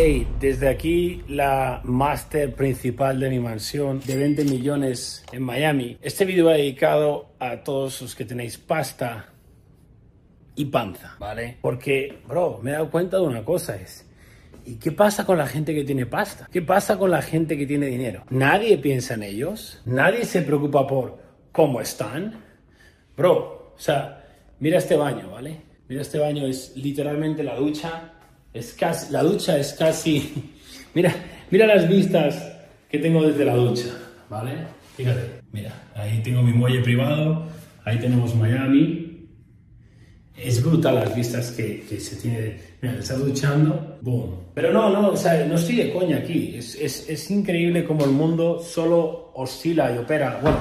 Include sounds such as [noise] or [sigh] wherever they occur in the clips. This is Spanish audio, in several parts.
Hey, desde aquí la máster principal de mi mansión de 20 millones en Miami. Este vídeo va dedicado a todos los que tenéis pasta y panza, ¿vale? Porque, bro, me he dado cuenta de una cosa, es... ¿Y qué pasa con la gente que tiene pasta? ¿Qué pasa con la gente que tiene dinero? Nadie piensa en ellos, nadie se preocupa por cómo están. Bro, o sea, mira este baño, ¿vale? Mira este baño, es literalmente la ducha es casi, la ducha es casi, [laughs] mira, mira las vistas que tengo desde la ducha, ¿vale? Fíjate, mira, ahí tengo mi muelle privado, ahí tenemos Miami. Es brutal las vistas que, que se tiene. Mira, está duchando, boom. Pero no, no, o sea, no estoy de coña aquí. Es, es, es increíble cómo el mundo solo oscila y opera. Bueno,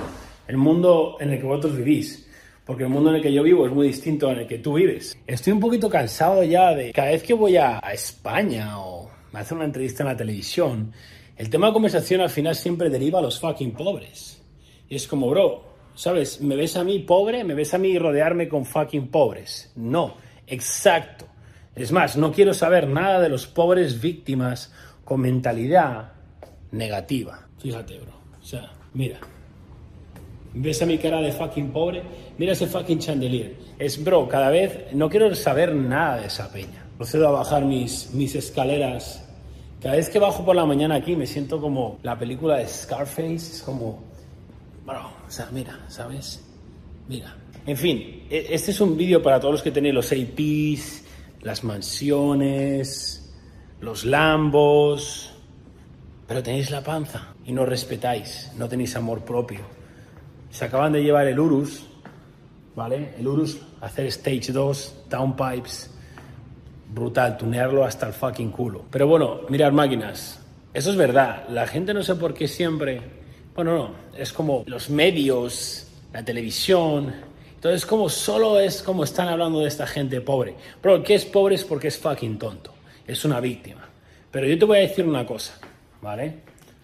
el mundo en el que vosotros vivís porque el mundo en el que yo vivo es muy distinto al el que tú vives. Estoy un poquito cansado ya de cada vez que voy a, España o me hacen una entrevista en la televisión, el tema de conversación al final siempre deriva a los fucking pobres. Y es como, bro, ¿sabes? ¿Me ves a mí pobre? ¿Me ves a mí rodearme con fucking pobres? No, exacto. Es más, no quiero saber nada de los pobres víctimas con mentalidad negativa. Fíjate, bro. O sea, mira. ¿Ves a mi cara de fucking pobre? Mira ese fucking chandelier. Es, bro, cada vez no quiero saber nada de esa peña. Procedo a bajar mis, mis escaleras. Cada vez que bajo por la mañana aquí me siento como la película de Scarface. Es como, bro, o sea, mira, ¿sabes? Mira. En fin, e, este es un vídeo para todos los que tenéis los APs, las mansiones, los Lambos, pero tenéis la panza y no respetáis, no tenéis amor propio se acaban de llevar el Urus, ¿vale? El Urus, hacer Stage 2, Downpipes, brutal, tunearlo hasta el fucking culo. Pero bueno, mirar máquinas, eso es verdad, la gente no sé por qué siempre, bueno, no, es como los medios, la televisión, entonces como solo es como están hablando de esta gente pobre. Pero que es pobre es porque es fucking tonto, es una víctima. Pero yo te voy a decir una cosa, ¿vale?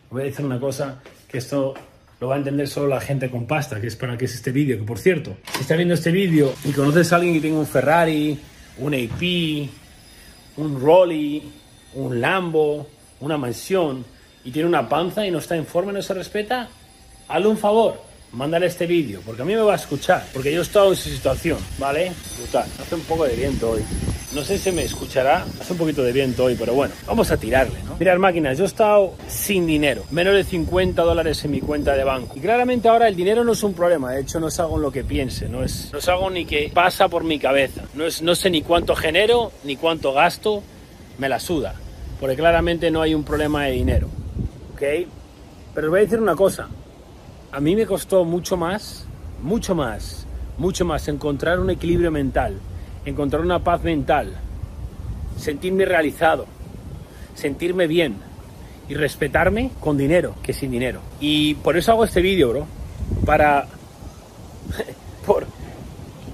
Voy a decir una cosa que esto lo va a entender solo la gente con pasta, que es para que es este vídeo. Que por cierto, si estás viendo este vídeo y conoces a alguien que tenga un Ferrari, un AP, un Rolly, un Lambo, una mansión y tiene una panza y no está en forma y no se respeta, hazle un favor, mándale este vídeo, porque a mí me va a escuchar, porque yo he estado en su situación, ¿vale? Brutal. Hace un poco de viento hoy. No sé si me escuchará, hace un poquito de viento hoy, pero bueno, vamos a tirarle, ¿no? Mirad máquinas, yo he estado sin dinero, menos de 50 dólares en mi cuenta de banco. Y claramente ahora el dinero no es un problema, de hecho no es algo en lo que piense, no es, no es algo ni que pasa por mi cabeza. No, es, no sé ni cuánto genero, ni cuánto gasto, me la suda, porque claramente no hay un problema de dinero, ¿ok? Pero voy a decir una cosa, a mí me costó mucho más, mucho más, mucho más encontrar un equilibrio mental encontrar una paz mental, sentirme realizado, sentirme bien y respetarme con dinero que sin dinero. Y por eso hago este vídeo, bro, para [laughs] por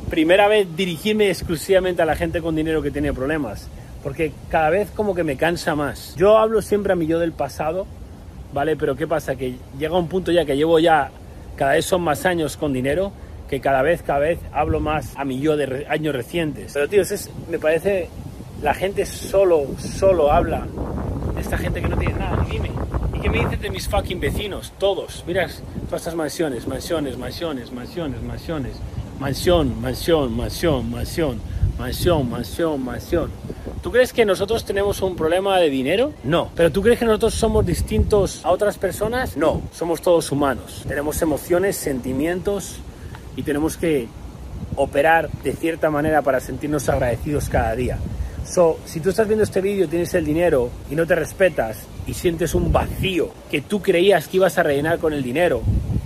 primera vez dirigirme exclusivamente a la gente con dinero que tiene problemas, porque cada vez como que me cansa más. Yo hablo siempre a mi yo del pasado, ¿vale? Pero ¿qué pasa? Que llega un punto ya que llevo ya cada vez son más años con dinero que cada vez, cada vez hablo más a mi yo de años recientes. Pero tío, es, me parece, la gente solo, solo habla de esta gente que no tiene nada. Dime, ¿y qué me dices de mis fucking vecinos? Todos, miras todas estas mansiones, mansiones, mansiones, mansiones, mansiones, mansión, mansión, mansión, mansión, mansión, mansión, mansión. ¿Tú crees que nosotros tenemos un problema de dinero? No. ¿Pero tú crees que nosotros somos distintos a otras personas? No. Somos todos humanos. Tenemos emociones, sentimientos, y tenemos que operar de cierta manera para sentirnos agradecidos cada día. So, si tú estás viendo este vídeo, tienes el dinero y no te respetas y sientes un vacío que tú creías que ibas a rellenar con el dinero,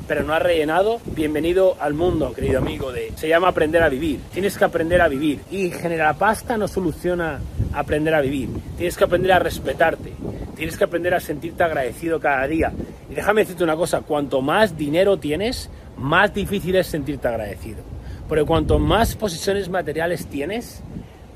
pero no has rellenado, bienvenido al mundo, querido amigo. De, se llama aprender a vivir. Tienes que aprender a vivir. Y generar pasta no soluciona aprender a vivir. Tienes que aprender a respetarte. Tienes que aprender a sentirte agradecido cada día. Y déjame decirte una cosa, cuanto más dinero tienes, más difícil es sentirte agradecido. Porque cuanto más posiciones materiales tienes,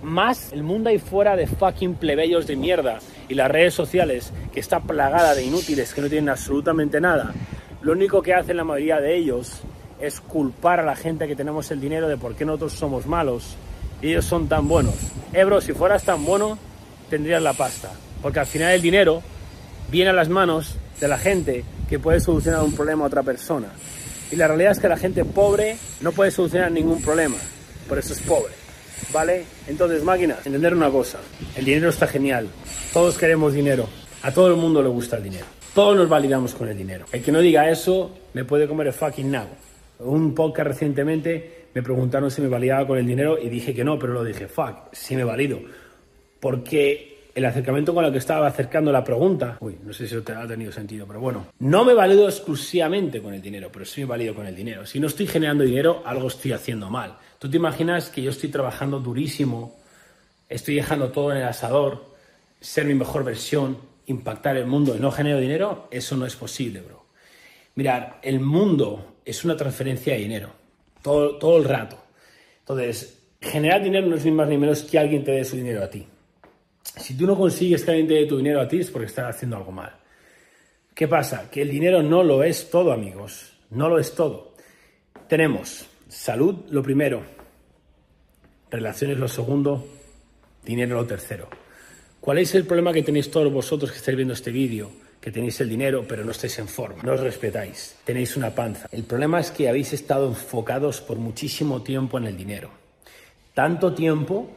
más el mundo ahí fuera de fucking plebeyos de mierda y las redes sociales que está plagada de inútiles que no tienen absolutamente nada, lo único que hacen la mayoría de ellos es culpar a la gente que tenemos el dinero de por qué nosotros somos malos y ellos son tan buenos. Ebro, si fueras tan bueno, tendrías la pasta. Porque al final el dinero viene a las manos de la gente que puede solucionar un problema a otra persona. Y la realidad es que la gente pobre no puede solucionar ningún problema, por eso es pobre. ¿Vale? Entonces, máquinas, entender una cosa, el dinero está genial, todos queremos dinero, a todo el mundo le gusta el dinero, todos nos validamos con el dinero. El que no diga eso me puede comer el fucking nabo. Un podcast recientemente me preguntaron si me validaba con el dinero y dije que no, pero lo dije, fuck, sí me valido. Porque el acercamiento con el que estaba acercando la pregunta, uy, no sé si ha tenido sentido, pero bueno, no me valido exclusivamente con el dinero, pero sí me valido con el dinero. Si no estoy generando dinero, algo estoy haciendo mal. Tú te imaginas que yo estoy trabajando durísimo, estoy dejando todo en el asador, ser mi mejor versión, impactar el mundo y no genero dinero, eso no es posible, bro. Mirar, el mundo es una transferencia de dinero, todo, todo el rato. Entonces, generar dinero no es ni más ni menos que alguien te dé su dinero a ti. Si tú no consigues que alguien te tu dinero a ti es porque estás haciendo algo mal. ¿Qué pasa? Que el dinero no lo es todo, amigos. No lo es todo. Tenemos salud lo primero, relaciones lo segundo, dinero lo tercero. ¿Cuál es el problema que tenéis todos vosotros que estáis viendo este vídeo? Que tenéis el dinero pero no estáis en forma, no os respetáis, tenéis una panza. El problema es que habéis estado enfocados por muchísimo tiempo en el dinero. Tanto tiempo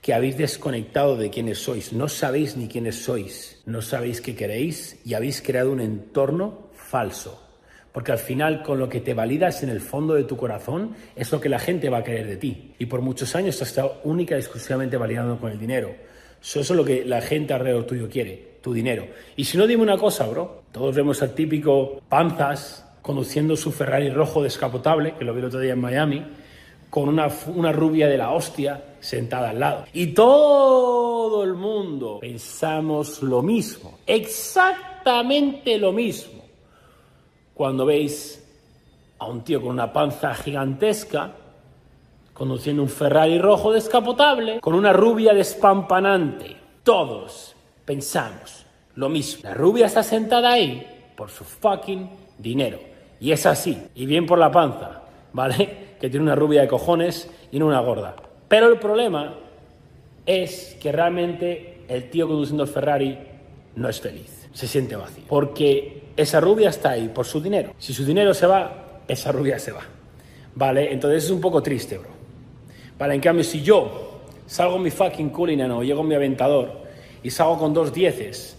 que habéis desconectado de quiénes sois, no sabéis ni quiénes sois, no sabéis qué queréis y habéis creado un entorno falso. Porque al final con lo que te validas en el fondo de tu corazón es lo que la gente va a querer de ti. Y por muchos años has estado única y exclusivamente validando con el dinero. Eso es lo que la gente alrededor tuyo quiere, tu dinero. Y si no, dime una cosa, bro. Todos vemos al típico panzas conduciendo su Ferrari rojo descapotable, que lo vi el otro día en Miami, con una, una rubia de la hostia sentada al lado. Y todo el mundo pensamos lo mismo, exactamente lo mismo. Cuando veis a un tío con una panza gigantesca, conduciendo un Ferrari rojo descapotable, con una rubia despampanante, todos pensamos lo mismo. La rubia está sentada ahí por su fucking dinero. Y es así, y bien por la panza, ¿vale? que tiene una rubia de cojones y no una gorda. Pero el problema es que realmente el tío conduciendo el Ferrari no es feliz, se siente vacío. Porque esa rubia está ahí por su dinero. Si su dinero se va, esa rubia se va. ¿Vale? Entonces es un poco triste, bro. Vale, en cambio, si yo salgo mi fucking Cullinan o llego mi aventador y salgo con dos dieces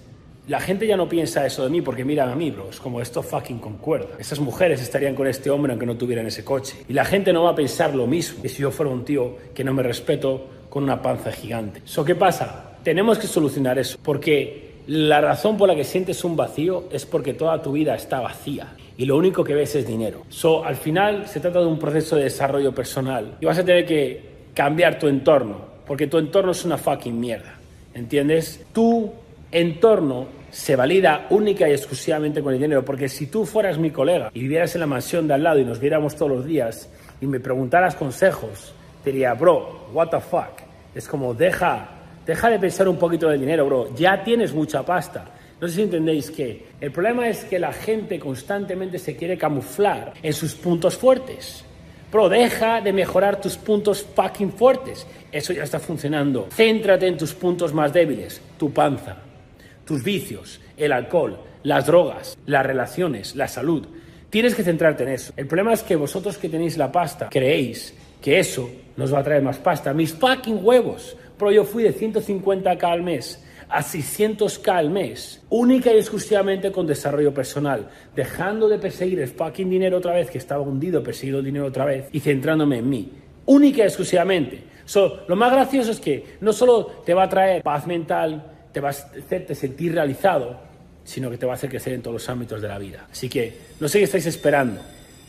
la gente ya no piensa eso de mí porque miran a mí, bro. Es como esto fucking concuerda. Esas mujeres estarían con este hombre aunque no tuvieran ese coche. Y la gente no va a pensar lo mismo que si yo fuera un tío que no me respeto con una panza gigante. ¿So qué pasa? Tenemos que solucionar eso. Porque la razón por la que sientes un vacío es porque toda tu vida está vacía. Y lo único que ves es dinero. So, al final se trata de un proceso de desarrollo personal. Y vas a tener que cambiar tu entorno. Porque tu entorno es una fucking mierda. ¿Entiendes? Tu entorno se valida única y exclusivamente con el dinero. Porque si tú fueras mi colega y vivieras en la mansión de al lado y nos viéramos todos los días y me preguntaras consejos, te diría, bro, what the fuck. Es como, deja, deja de pensar un poquito del dinero, bro. Ya tienes mucha pasta. No sé si entendéis que el problema es que la gente constantemente se quiere camuflar en sus puntos fuertes. Bro, deja de mejorar tus puntos fucking fuertes. Eso ya está funcionando. Céntrate en tus puntos más débiles, tu panza, tus vicios, el alcohol, las drogas, las relaciones, la salud. Tienes que centrarte en eso. El problema es que vosotros que tenéis la pasta creéis que eso nos va a traer más pasta. Mis fucking huevos. Pero yo fui de 150k al mes a 600k al mes, única y exclusivamente con desarrollo personal, dejando de perseguir el fucking dinero otra vez, que estaba hundido persiguiendo el dinero otra vez, y centrándome en mí, única y exclusivamente. So, lo más gracioso es que no solo te va a traer paz mental, te va a hacerte sentir realizado, sino que te va a hacer crecer en todos los ámbitos de la vida. Así que no sé qué estáis esperando.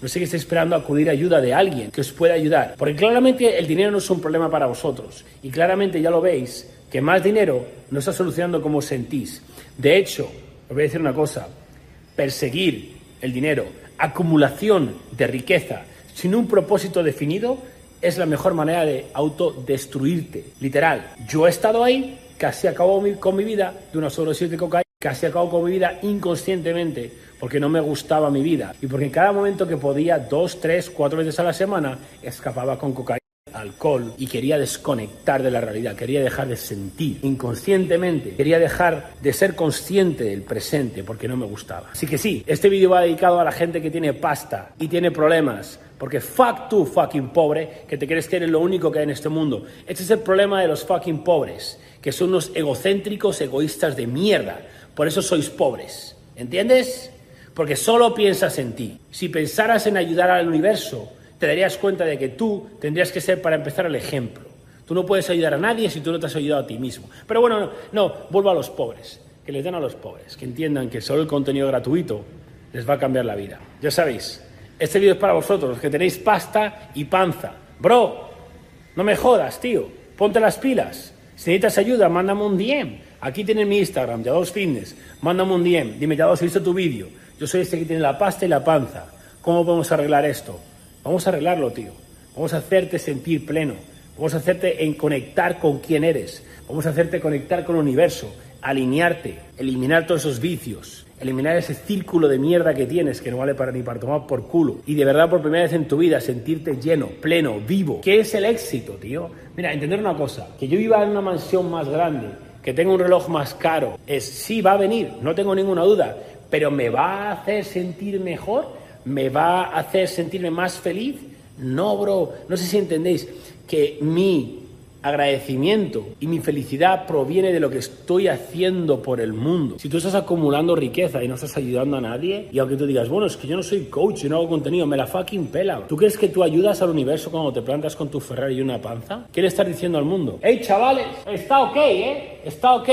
No sé qué estáis esperando acudir a ayuda de alguien que os pueda ayudar. Porque claramente el dinero no es un problema para vosotros. Y claramente ya lo veis, que más dinero no está solucionando como sentís. De hecho, os voy a decir una cosa. Perseguir el dinero, acumulación de riqueza, sin un propósito definido, es la mejor manera de autodestruirte. Literal. Yo he estado ahí casi acabo con mi vida de una sobredosis de cocaína, casi acabo con mi vida inconscientemente, porque no me gustaba mi vida y porque en cada momento que podía, dos, tres, cuatro veces a la semana, escapaba con cocaína alcohol y quería desconectar de la realidad, quería dejar de sentir inconscientemente, quería dejar de ser consciente del presente porque no me gustaba. Así que sí, este vídeo va dedicado a la gente que tiene pasta y tiene problemas. Porque fuck tú, fucking pobre, que te crees que eres lo único que hay en este mundo. Este es el problema de los fucking pobres, que son unos egocéntricos egoístas de mierda. Por eso sois pobres. ¿Entiendes? Porque solo piensas en ti. Si pensaras en ayudar al universo, te darías cuenta de que tú tendrías que ser, para empezar, el ejemplo. Tú no puedes ayudar a nadie si tú no te has ayudado a ti mismo. Pero bueno, no, vuelvo a los pobres. Que les den a los pobres. Que entiendan que solo el contenido gratuito les va a cambiar la vida. Ya sabéis, este vídeo es para vosotros, los que tenéis pasta y panza. Bro, no me jodas, tío. Ponte las pilas. Si necesitas ayuda, mándame un DM. Aquí tienes mi Instagram, Yados Fitness. Mándame un DM. Dime, Yados, he visto tu vídeo. Yo soy este que tiene la pasta y la panza. ¿Cómo podemos arreglar esto? Vamos a arreglarlo, tío. Vamos a hacerte sentir pleno. Vamos a hacerte en conectar con quién eres. Vamos a hacerte conectar con el universo, alinearte, eliminar todos esos vicios, eliminar ese círculo de mierda que tienes que no vale para ni para tomar por culo. Y de verdad por primera vez en tu vida sentirte lleno, pleno, vivo. ¿Qué es el éxito, tío? Mira, entender una cosa, que yo iba en una mansión más grande, que tenga un reloj más caro, es sí va a venir, no tengo ninguna duda, pero me va a hacer sentir mejor ¿Me va a hacer sentirme más feliz? No, bro. No sé si entendéis que mi agradecimiento y mi felicidad proviene de lo que estoy haciendo por el mundo. Si tú estás acumulando riqueza y no estás ayudando a nadie, y aunque tú digas, bueno, es que yo no soy coach, yo no hago contenido, me la fucking pela. ¿Tú crees que tú ayudas al universo cuando te plantas con tu Ferrari y una panza? ¿Qué le estás diciendo al mundo? ¡Hey, chavales! Está ok, ¿eh? Está ok.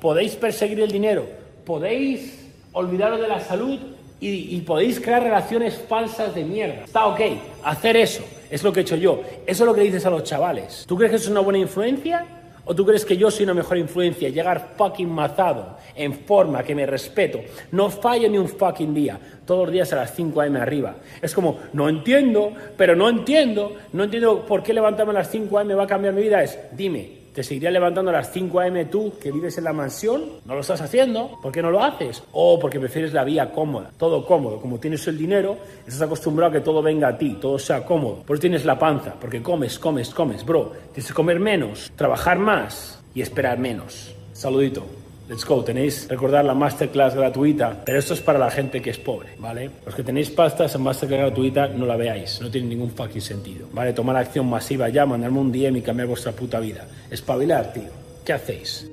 Podéis perseguir el dinero, podéis olvidaros de la salud y, podéis crear relaciones falsas de mierda. Está ok, hacer eso es lo que he hecho yo. Eso es lo que dices a los chavales. ¿Tú crees que es una buena influencia? ¿O tú crees que yo soy una mejor influencia? Llegar fucking mazado, en forma, que me respeto. No fallo ni un fucking día. Todos los días a las 5 a.m. arriba. Es como, no entiendo, pero no entiendo. No entiendo por qué levantarme a las 5 a.m. va a cambiar mi vida. Es, dime, ¿Te seguirías levantando a las 5 a.m. tú que vives en la mansión? ¿No lo estás haciendo? ¿Por qué no lo haces? O porque prefieres la vía cómoda, todo cómodo. Como tienes el dinero, estás acostumbrado a que todo venga a ti, todo sea cómodo. Por eso tienes la panza, porque comes, comes, comes, bro. Tienes que comer menos, trabajar más y esperar menos. Saludito. Let's go, tenéis, recordar la masterclass gratuita, pero esto es para la gente que es pobre, ¿vale? Los que tenéis pastas en masterclass gratuita, no la veáis, no tiene ningún fucking sentido, ¿vale? Tomar acción masiva ya, mandarme un DM y cambiar vuestra puta vida. Espabilar, tío. ¿Qué hacéis?